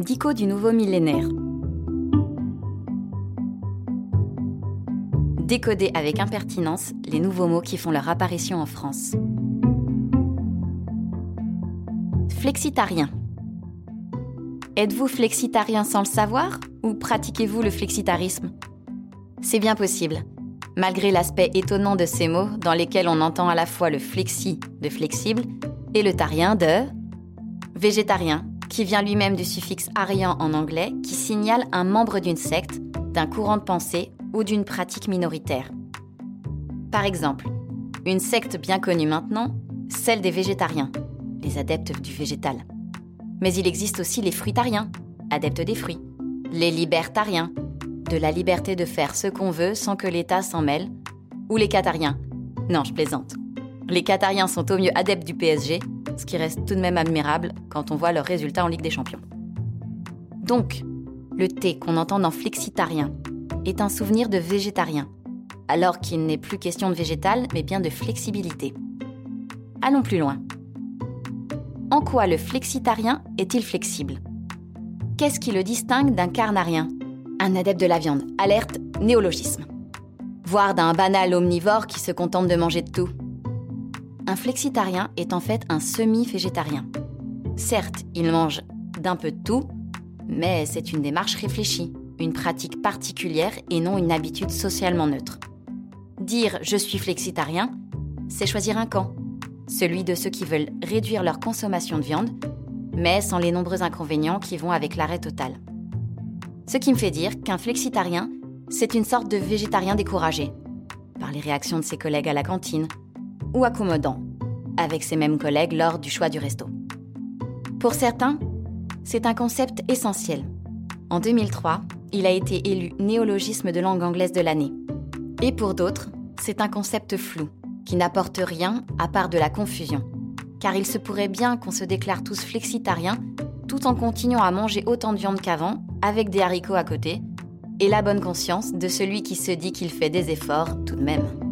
Dico du nouveau millénaire. Décoder avec impertinence les nouveaux mots qui font leur apparition en France. Flexitarien. Êtes-vous flexitarien sans le savoir ou pratiquez-vous le flexitarisme? C'est bien possible, malgré l'aspect étonnant de ces mots dans lesquels on entend à la fois le flexi de flexible et le tarien de végétarien, qui vient lui-même du suffixe arian en anglais qui signale un membre d'une secte, d'un courant de pensée ou d'une pratique minoritaire. Par exemple, une secte bien connue maintenant, celle des végétariens, les adeptes du végétal. Mais il existe aussi les fruitariens, adeptes des fruits, les libertariens, de la liberté de faire ce qu'on veut sans que l'État s'en mêle, ou les catariens. Non, je plaisante. Les catariens sont au mieux adeptes du PSG, ce qui reste tout de même admirable quand on voit leurs résultats en Ligue des Champions. Donc, le thé qu'on entend dans flexitarien est un souvenir de végétarien, alors qu'il n'est plus question de végétal, mais bien de flexibilité. Allons plus loin. En quoi le flexitarien est-il flexible? Qu'est-ce qui le distingue d'un carnarien? Un adepte de la viande. Alerte, néologisme. Voire d'un banal omnivore qui se contente de manger de tout. Un flexitarien est en fait un semi-végétarien. Certes, il mange d'un peu de tout, mais c'est une démarche réfléchie, une pratique particulière et non une habitude socialement neutre. Dire je suis flexitarien, c'est choisir un camp, celui de ceux qui veulent réduire leur consommation de viande, mais sans les nombreux inconvénients qui vont avec l'arrêt total. Ce qui me fait dire qu'un flexitarien, c'est une sorte de végétarien découragé, par les réactions de ses collègues à la cantine, ou accommodant, avec ses mêmes collègues lors du choix du resto. Pour certains, c'est un concept essentiel. En 2003, il a été élu néologisme de langue anglaise de l'année. Et pour d'autres, c'est un concept flou, qui n'apporte rien à part de la confusion. Car il se pourrait bien qu'on se déclare tous flexitariens tout en continuant à manger autant de viande qu'avant, avec des haricots à côté, et la bonne conscience de celui qui se dit qu'il fait des efforts tout de même.